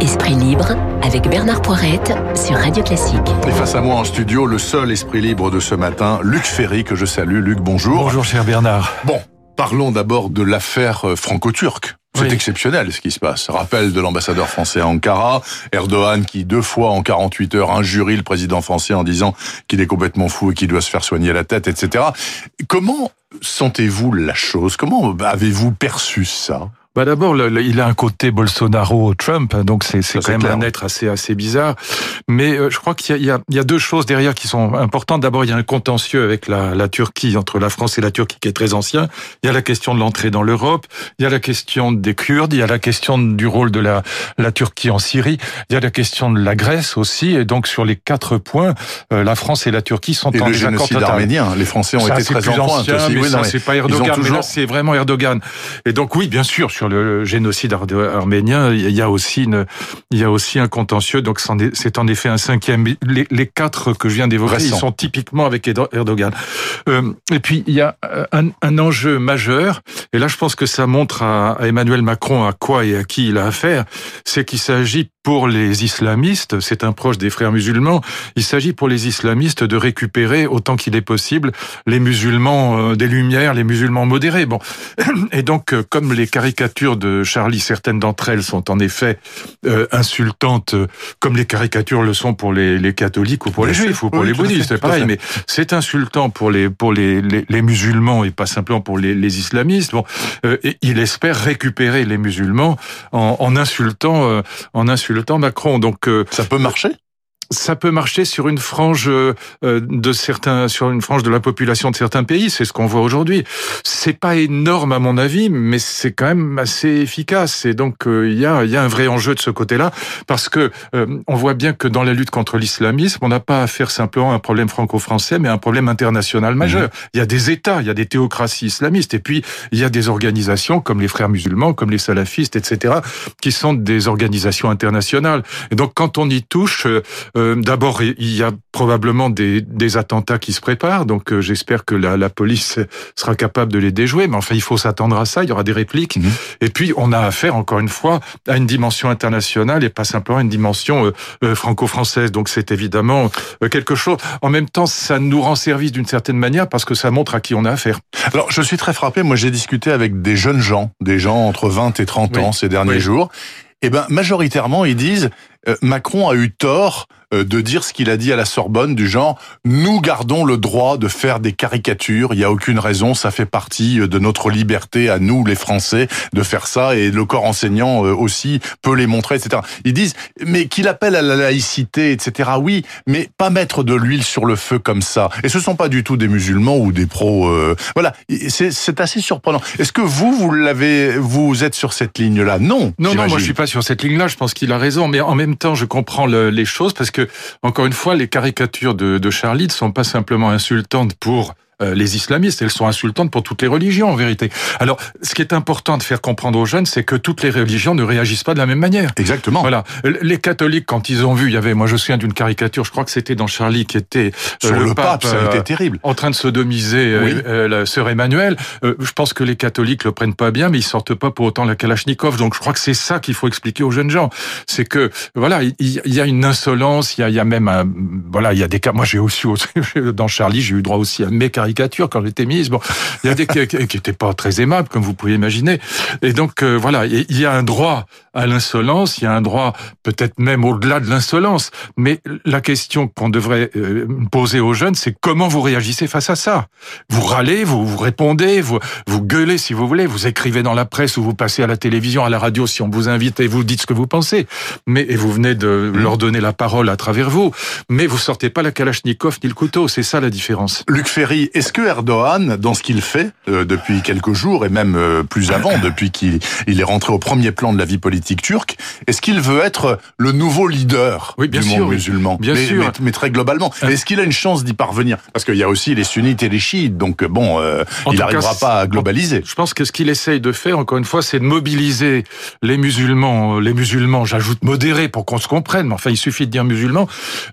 Esprit libre avec Bernard Poirette sur Radio Classique. Et face à moi en studio, le seul esprit libre de ce matin, Luc Ferry, que je salue. Luc, bonjour. Bonjour, cher Bernard. Bon, parlons d'abord de l'affaire euh, franco-turque. C'est exceptionnel ce qui se passe. Rappel de l'ambassadeur français à Ankara, Erdogan qui deux fois en 48 heures injurie le président français en disant qu'il est complètement fou et qu'il doit se faire soigner la tête, etc. Comment sentez-vous la chose? Comment avez-vous perçu ça? Bah d'abord, il a un côté Bolsonaro-Trump, hein, donc c'est quand même un être assez assez bizarre. Mais euh, je crois qu'il y, y, y, a deux choses derrière qui sont importantes. D'abord, il y a un contentieux avec la, la, Turquie, entre la France et la Turquie, qui est très ancien. Il y a la question de l'entrée dans l'Europe, il y a la question des Kurdes, il y a la question du rôle de la, la Turquie en Syrie, il y a la question de la Grèce aussi. Et donc, sur les quatre points, euh, la France et la Turquie sont et en le génocide arménien. Les Français ont été très en pointe aussi. Mais ça, c'est pas Erdogan, mais là, c'est vraiment Erdogan. Et donc, oui, bien sûr, sur le génocide arménien, il y a aussi une, il y a aussi un contentieux. Donc c'est en effet un cinquième. Les, les quatre que je viens d'évoquer, ils sont typiquement avec Erdogan. Euh, et puis il y a un, un, enjeu majeur. Et là, je pense que ça montre à, à Emmanuel Macron à quoi et à qui il a affaire. C'est qu'il s'agit pour les islamistes, c'est un proche des frères musulmans, il s'agit pour les islamistes de récupérer autant qu'il est possible les musulmans euh, des Lumières, les musulmans modérés. Bon, et donc euh, comme les caricatures de Charlie, certaines d'entre elles sont en effet euh, insultantes, comme les caricatures le sont pour les, les catholiques ou pour les juifs ou pour les bouddhistes, c'est pareil. Mais c'est insultant pour les pour les, les, les, musulmans et pas simplement pour les, les islamistes. Bon, et il espère récupérer les musulmans en, en insultant en insultant le temps Macron. Donc euh, ça peut marcher ça peut marcher sur une frange euh, de certains, sur une frange de la population de certains pays. C'est ce qu'on voit aujourd'hui. C'est pas énorme à mon avis, mais c'est quand même assez efficace. Et donc euh, il y a, il y a un vrai enjeu de ce côté-là, parce que on voit bien que dans la lutte contre l'islamisme, on n'a pas à faire simplement un problème franco-français, mais un problème international majeur. Mmh. Il y a des États, il y a des théocraties islamistes, et puis il y a des organisations comme les Frères musulmans, comme les salafistes, etc., qui sont des organisations internationales. Et donc quand on y touche euh, D'abord, il y a probablement des, des, attentats qui se préparent, donc euh, j'espère que la, la, police sera capable de les déjouer. Mais enfin, il faut s'attendre à ça. Il y aura des répliques. Mmh. Et puis, on a affaire encore une fois à une dimension internationale et pas simplement une dimension euh, franco-française. Donc, c'est évidemment quelque chose. En même temps, ça nous rend service d'une certaine manière parce que ça montre à qui on a affaire. Alors, je suis très frappé. Moi, j'ai discuté avec des jeunes gens, des gens entre 20 et 30 oui. ans ces derniers oui. jours. Eh ben, majoritairement, ils disent Macron a eu tort euh, de dire ce qu'il a dit à la Sorbonne du genre nous gardons le droit de faire des caricatures, il n'y a aucune raison, ça fait partie euh, de notre liberté à nous les Français de faire ça et le corps enseignant aussi peut les montrer, etc. Ils disent mais qu'il appelle à la laïcité, etc. Oui, mais pas mettre de l'huile sur le feu comme ça. Et ce sont pas du tout des musulmans ou des pros. Euh... Voilà, c'est assez surprenant. Est-ce que vous vous l'avez, vous êtes sur cette ligne-là? Non. Non, non, moi je suis pas sur cette ligne-là. Je pense qu'il a raison, mais en même temps je comprends le, les choses parce que encore une fois, les caricatures de, de Charlie ne sont pas simplement insultantes pour euh, les islamistes. Elles sont insultantes pour toutes les religions, en vérité. Alors, ce qui est important de faire comprendre aux jeunes, c'est que toutes les religions ne réagissent pas de la même manière. Exactement. Voilà. Les catholiques, quand ils ont vu, il y avait, moi, je me souviens d'une caricature, je crois que c'était dans Charlie, qui était euh, Sur le, le pape, pape, ça été terrible, en train de sodomiser oui. euh, la sœur Emmanuel. je pense que les catholiques le prennent pas bien, mais ils sortent pas pour autant la Kalachnikov. Donc, je crois que c'est ça qu'il faut expliquer aux jeunes gens. C'est que, voilà, il, y a une insolence, il y y a même un, voilà, il y a des cas. Moi, j'ai aussi dans Charlie, j'ai eu droit aussi à mes caricatures quand j'étais mise. Bon, il y a des qui n'étaient pas très aimables, comme vous pouvez imaginer. Et donc, euh, voilà, il y a un droit à l'insolence, il y a un droit peut-être même au-delà de l'insolence. Mais la question qu'on devrait euh, poser aux jeunes, c'est comment vous réagissez face à ça? Vous râlez, vous, vous répondez, vous, vous gueulez si vous voulez, vous écrivez dans la presse ou vous passez à la télévision, à la radio si on vous invite et vous dites ce que vous pensez. Mais et vous venez de mmh. leur donner la parole à travers vous. Mais vous sortez pas la Kalachnikov ni le couteau. C'est ça la différence. Luc Ferry, est-ce que Erdogan, dans ce qu'il fait euh, depuis quelques jours et même euh, plus avant, depuis qu'il il est rentré au premier plan de la vie politique turque, est-ce qu'il veut être le nouveau leader oui, bien du sûr, monde musulman bien mais, sûr. Mais, mais, très globalement. Euh. Est-ce qu'il a une chance d'y parvenir? Parce qu'il y a aussi les sunnites et les chiites, donc bon, euh, il n'arrivera pas à globaliser. Je pense que ce qu'il essaye de faire, encore une fois, c'est de mobiliser les musulmans, les musulmans, j'ajoute modérés pour qu'on se comprenne, mais enfin, il suffit de dire musulmans,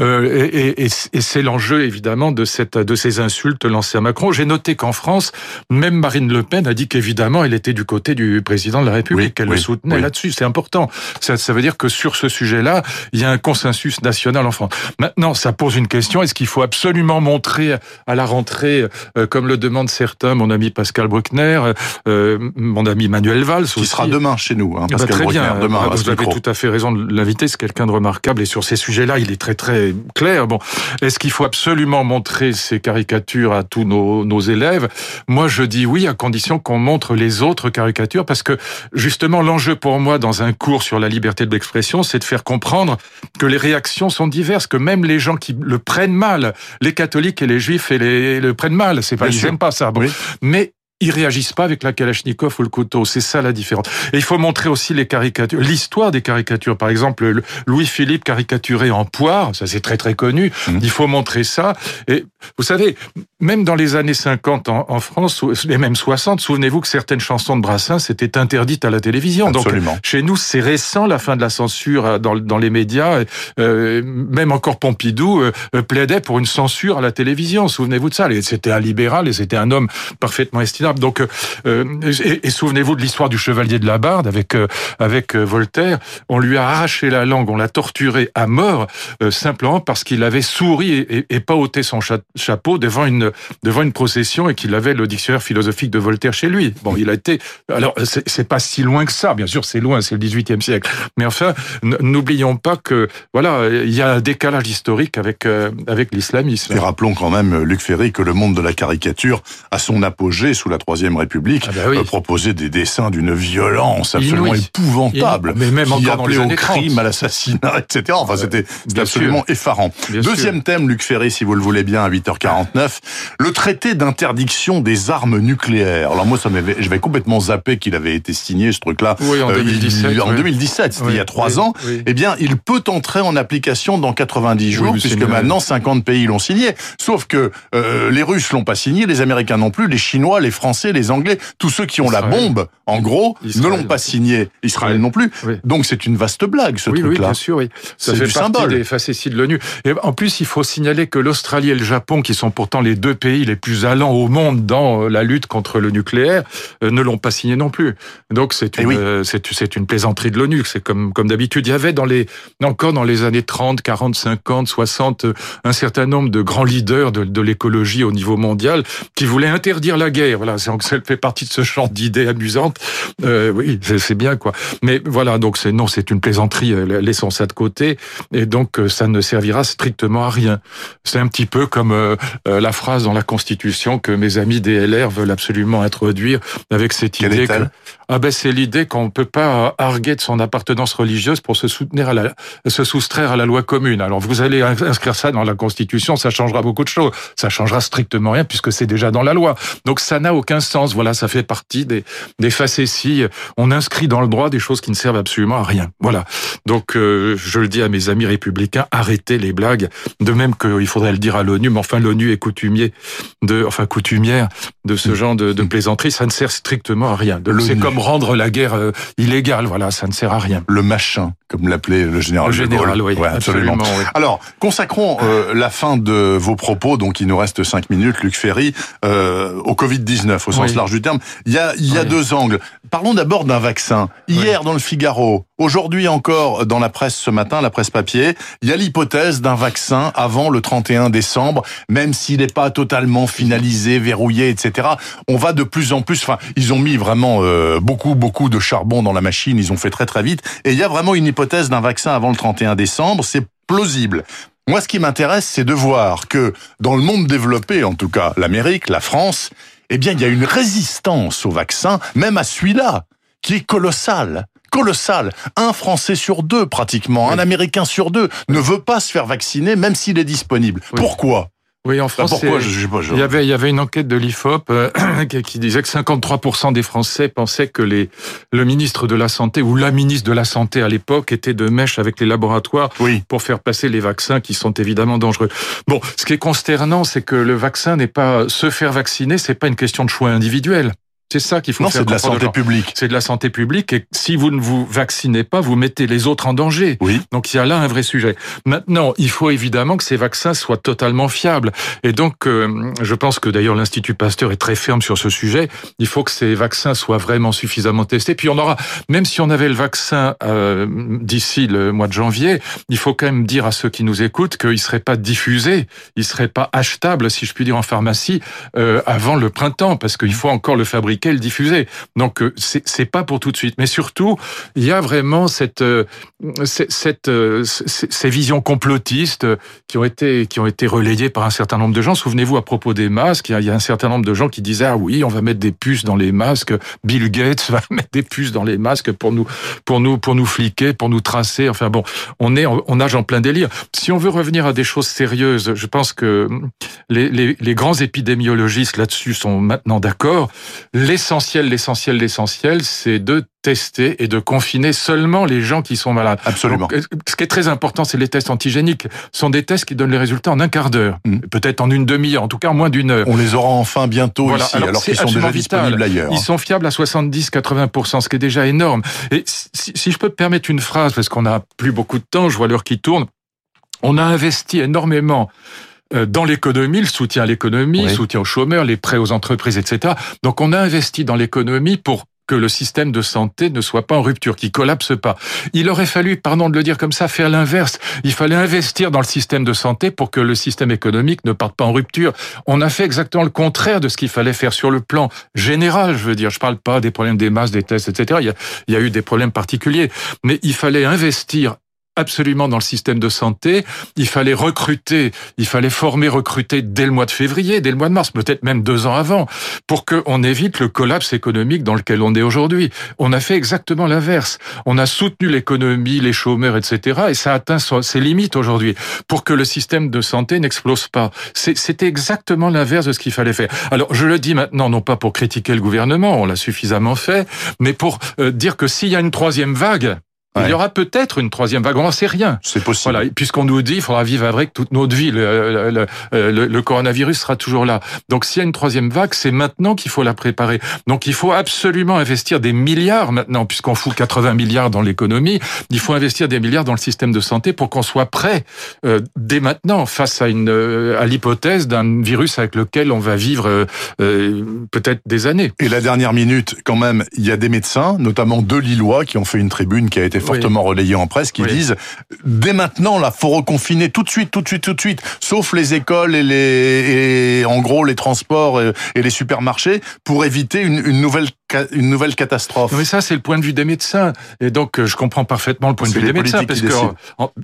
euh, et, et, et c'est l'enjeu évidemment de cette de ces insultes lancées penser à Macron. J'ai noté qu'en France, même Marine Le Pen a dit qu'évidemment, elle était du côté du président de la République, qu'elle le soutenait là-dessus. C'est important. Ça, ça veut dire que sur ce sujet-là, il y a un consensus national en France. Maintenant, ça pose une question. Est-ce qu'il faut absolument montrer à la rentrée, euh, comme le demandent certains, mon ami Pascal Bruckner, euh, mon ami Manuel Valls, qui sera demain chez nous, hein, Pascal bah, très Bruckner, bien. demain. Ah, vous avez tout à fait raison de l'inviter. C'est quelqu'un de remarquable et sur ces sujets-là, il est très très clair. Bon, est-ce qu'il faut absolument montrer ces caricatures à tous nos, nos élèves Moi, je dis oui, à condition qu'on montre les autres caricatures, parce que justement, l'enjeu pour moi dans un cours sur la liberté d'expression, c'est de faire comprendre que les réactions sont diverses, que même les gens qui le prennent mal, les catholiques et les juifs et les, le prennent mal, c'est pas, ils n'aiment pas ça. Bon. Mais ils réagissent pas avec la Kalachnikov ou le couteau. C'est ça la différence. Et il faut montrer aussi les caricatures, l'histoire des caricatures. Par exemple, Louis-Philippe caricaturé en poire, ça c'est très très connu. Mmh. Il faut montrer ça. Et vous savez, même dans les années 50 en, en France, et même 60, souvenez-vous que certaines chansons de Brassens étaient interdites à la télévision. Absolument. Donc chez nous, c'est récent la fin de la censure dans, dans les médias. Euh, même encore Pompidou euh, plaidait pour une censure à la télévision. Souvenez-vous de ça. C'était un libéral et c'était un homme parfaitement estimé donc, euh, et, et souvenez-vous de l'histoire du chevalier de la Barde avec euh, avec euh, Voltaire. On lui a arraché la langue, on l'a torturé à mort simplement parce qu'il avait souri et, pas ôté son chapeau devant une devant une procession et qu'il avait le dictionnaire philosophique de Voltaire chez lui. Bon, il a été. Alors, c'est pas si loin que ça. Bien sûr, c'est loin, c'est le XVIIIe siècle. Mais enfin, n'oublions pas que voilà, il y a un décalage historique avec avec l'islamisme. Et rappelons quand même, Luc Ferry, que le monde de la caricature a son apogée sous la la Troisième République, ah bah oui. euh, proposait des dessins d'une violence absolument Inouï. épouvantable, mais même qui appelait au crime, 30. à l'assassinat, etc. Enfin, c'était absolument sûr. effarant. Bien Deuxième sûr. thème, Luc Ferry, si vous le voulez bien, à 8h49, le traité d'interdiction des armes nucléaires. Alors moi, ça m'avait, j'avais complètement zappé qu'il avait été signé ce truc-là. Oui, en Euh, il- 2017, en oui. 2017, c'était il y a trois ans. Eh bien, il peut entrer en application dans 90 jours, puisque maintenant 50 pays l'ont signé. Sauf que euh, les Russes l'ont pas signé, les Américains non plus, les Chinois, les Français, les Anglais, tous ceux qui ont la bombe, en gros, Israël. ne l'ont pas signé. Israël Oui. non plus. Oui. Donc c'est une vaste blague ce oui, oui, truc-là. bien sûr, oui. Ça fait du partie symbole. des facéties de l'ONU. Et en plus, il faut signaler que l'Australie et le Japon, qui sont pourtant les deux pays les plus allants au monde dans euh, la lutte contre le nucléaire, euh, ne l'ont pas signé non plus. Donc c'est Eh une, oui. euh, c'est une plaisanterie de l'ONU. C'est comme comme d'habitude. Il y avait dans les encore dans les années 30, 40, 50, 60 euh, un certain nombre de grands leaders de, de l'écologie au niveau mondial qui voulaient interdire la guerre. Voilà, c'est ça fait partie de ce genre d'idées amusantes. Euh, oui, c'est bien quoi. Mais voilà, donc c'est non, c'est une plaisanterie. euh, Laissons ça de côté. Et donc euh, ça ne servira strictement à rien. C'est un petit peu comme euh, la phrase dans la Constitution que mes amis des LR veulent absolument introduire avec cette Quelle idée que ah ben c'est l'idée qu'on ne peut pas arguer de son appartenance religieuse pour se soutenir à la, se soustraire à la loi commune. Alors vous allez inscrire ça dans la Constitution, ça changera beaucoup de choses. Ça changera strictement rien puisque c'est déjà dans la loi. Donc ça n'a aucun sens. Voilà, ça fait partie des, des facéties. On inscrit dans le droit des choses qui ne servent absolument à rien. Voilà. Donc euh, je le dis à mes amis républicains, arrêtez les blagues. De même qu'il faudrait le dire à l'ONU, mais enfin l'ONU est coutumier de, enfin coutumière de ce genre de, de plaisanterie. Ça ne sert strictement à rien. C'est comme rendre la guerre euh, illégale. Voilà, ça ne sert à rien. Le machin, comme l'appelait le général. Le général, oui, Ouais, absolument. absolument, oui. Alors, consacrons euh, la fin de vos propos, donc il nous reste cinq minutes, Luc Ferry, euh, au Covid-19, au sens Oui. large du terme. Il y a, il y a deux angles. Parlons d'abord d'un vaccin. Hier, dans le Figaro, aujourd'hui encore dans la presse ce matin, la presse papier, il y a l'hypothèse d'un vaccin avant le 31 décembre, même s'il n'est pas totalement finalisé, verrouillé, etc. On va de plus en plus, enfin, ils ont mis vraiment euh, beaucoup, beaucoup de charbon dans la machine, ils ont fait très très vite, et il y a vraiment une hypothèse d'un vaccin avant le 31 décembre, c'est plausible. Moi, ce qui m'intéresse, c'est de voir que dans le monde développé, en tout cas l'Amérique, la France, eh bien, il y a une résistance au vaccin, même à celui-là, qui est colossale. Colossale. Un Français sur deux, pratiquement, un. Américain sur deux, ne veut pas se faire vacciner, même s'il est disponible. Oui. Pourquoi? Oui, en Bah, France, Pourquoi? je, je je- Il y avait, il y avait une enquête de l'IFOP euh, qui- qui disait que 53% des Français pensaient que les, le ministre de la Santé ou la ministre de la Santé à l'époque était de mèche avec les laboratoires Oui. pour faire passer les vaccins qui sont évidemment dangereux. Bon, ce qui est consternant, c'est que le vaccin n'est pas se faire vacciner, c'est pas une question de choix individuel. C'est ça qu'il faut non, faire. c'est de la santé publique. C'est de la santé publique et si vous ne vous vaccinez pas, vous mettez les autres en danger. Oui. Donc il y a là un vrai sujet. Maintenant, il faut évidemment que ces vaccins soient totalement fiables. Et donc, euh, je pense que d'ailleurs l'Institut Pasteur est très ferme sur ce sujet. Il faut que ces vaccins soient vraiment suffisamment testés. Puis on aura, même si on avait le vaccin euh, d'ici le mois de janvier, il faut quand même dire à ceux qui nous écoutent qu'il serait pas diffusé, il serait pas achetable, si je puis dire, en pharmacie euh, avant le printemps, parce qu'il faut encore le fabriquer le diffuser. Donc euh, c'est pas pour tout de suite. Mais surtout, il y a vraiment cette, euh, euh, ces visions complotistes qui ont été qui ont été relayées par un certain nombre de gens. Souvenez-vous à propos des masques, il y a un certain nombre de gens qui disaient ah oui, on va mettre des puces dans les masques. Bill Gates va mettre des puces dans les masques pour nous pour nous pour nous fliquer, pour nous tracer. Enfin bon, on est on nage en plein délire. Si on veut revenir à des choses sérieuses, je pense que les, les grands épidémiologistes là-dessus sont maintenant d'accord l'essentiel, l'essentiel, l'essentiel, c'est de tester et de confiner seulement les gens qui sont malades. Absolument. Donc, ce qui est très important, c'est les tests antigéniques. Ce sont des tests qui donnent les résultats en un quart d'heure, mm. peut-être en une demi-heure, en tout cas en moins d'une heure. On les aura enfin bientôt ici, alors, qu'ils sont déjà disponibles ailleurs. Ils sont fiables à 70-80%, ce qui est déjà énorme. Et si, si je peux me permettre une phrase, parce qu'on n'a plus beaucoup de temps, je vois l'heure qui tourne, on a investi énormément dans l'économie, le soutien à l'économie, le soutien aux chômeurs, les prêts aux entreprises, etc. Donc on a investi dans l'économie pour que le système de santé ne soit pas en rupture, qu'il collapse pas. Il aurait fallu, pardon de le dire comme ça, faire l'inverse. Il fallait investir dans le système de santé pour que le système économique ne parte pas en rupture. On a fait exactement le contraire de ce qu'il fallait faire sur le plan général, je veux dire. Je parle pas des problèmes des masses, des tests, etc. Il y a, il y a eu des problèmes particuliers. Mais il fallait investir absolument dans le système de santé. Il fallait recruter, il fallait former, recruter dès le mois de février, dès le mois de mars, peut-être même deux ans avant, pour qu'on évite le collapse économique dans lequel on est aujourd'hui. On a fait exactement l'inverse. On a soutenu l'économie, les chômeurs, etc. Et ça atteint ses limites aujourd'hui pour que le système de santé n'explose pas. C'était exactement l'inverse de ce qu'il fallait faire. Alors, je le dis maintenant, non pas pour critiquer le gouvernement, on l'a suffisamment fait, mais pour euh, dire que s'il y a une troisième vague, il y aura peut-être une troisième vague, on n'en sait rien. C'est possible. Voilà, puisqu'on nous dit qu'il faudra vivre avec toute notre vie. Le, le, le, le, coronavirus sera toujours là. Donc s'il y a une troisième vague, c'est maintenant qu'il faut la préparer. Donc il faut absolument investir des milliards maintenant, puisqu'on fout 80 milliards dans l'économie. Il faut investir des milliards dans le système de santé pour qu'on soit prêt euh, dès maintenant face à une euh, à l'hypothèse d'un virus avec lequel on va vivre euh, euh, peut-être des années. Et la dernière minute, quand même, il y a des médecins, notamment deux Lillois, qui ont fait une tribune qui a été fortement relayé en presse, qui disent dès maintenant là, faut reconfiner tout de suite, tout de suite, tout de suite, sauf les écoles et les et en gros les transports et, les supermarchés pour éviter une, une nouvelle une nouvelle catastrophe. Mais ça, c'est le point de vue des médecins. Et donc, euh, je comprends parfaitement le point de vue des médecins. Parce que,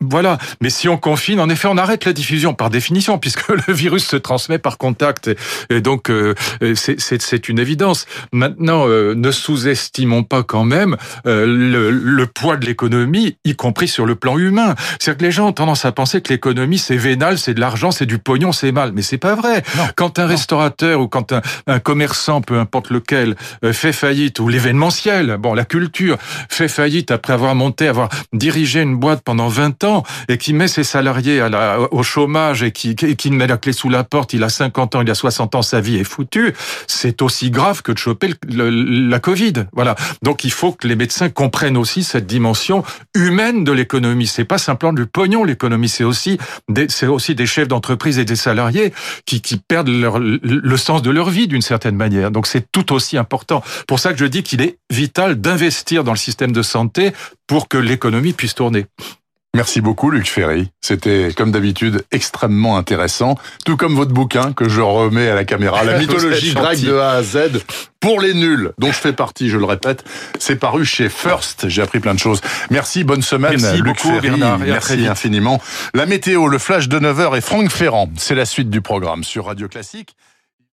voilà. Mais si on confine, en effet, on arrête la diffusion par définition, puisque le virus se transmet par contact. Et donc, euh, c'est une évidence. Maintenant, euh, ne sous-estimons pas quand même le, le poids de l'économie, y compris sur le plan humain. C'est-à-dire que les gens ont tendance à penser que l'économie, c'est vénal, c'est de l'argent, c'est du pognon, c'est mal. Mais c'est pas vrai. Quand un restaurateur ou quand un, un commerçant, peu importe lequel, fait faillite, ou l'événementiel, bon, la culture, fait faillite après avoir monté, avoir dirigé une boîte pendant 20 ans, et qui met ses salariés à la, au chômage, et qui, et qui met la clé sous la porte, il a 50 ans, il a 60 ans, sa vie est foutue, c'est aussi grave que de choper la Covid. Voilà. Donc il faut que les médecins comprennent aussi cette humaine de l'économie. C'est pas simplement du pognon, l'économie, c'est aussi des, c'est aussi des chefs d'entreprise et des salariés qui, qui perdent le sens de leur vie d'une certaine manière. Donc c'est tout aussi important pour ça que je dis qu'il est vital d'investir dans le système de santé pour que l'économie puisse tourner. Merci beaucoup Luc Ferry. C'était comme d'habitude extrêmement intéressant, tout comme votre bouquin que je remets à la caméra, La mythologie grecque de A à Z pour les nuls, dont je fais partie, je le répète. C'est paru chez First. J'ai appris plein de choses. Merci, bonne semaine merci Luc beaucoup, Ferry. Bernard, merci infiniment. La météo, le flash de 9h et Franck Ferrand. C'est la suite du programme sur Radio Classique.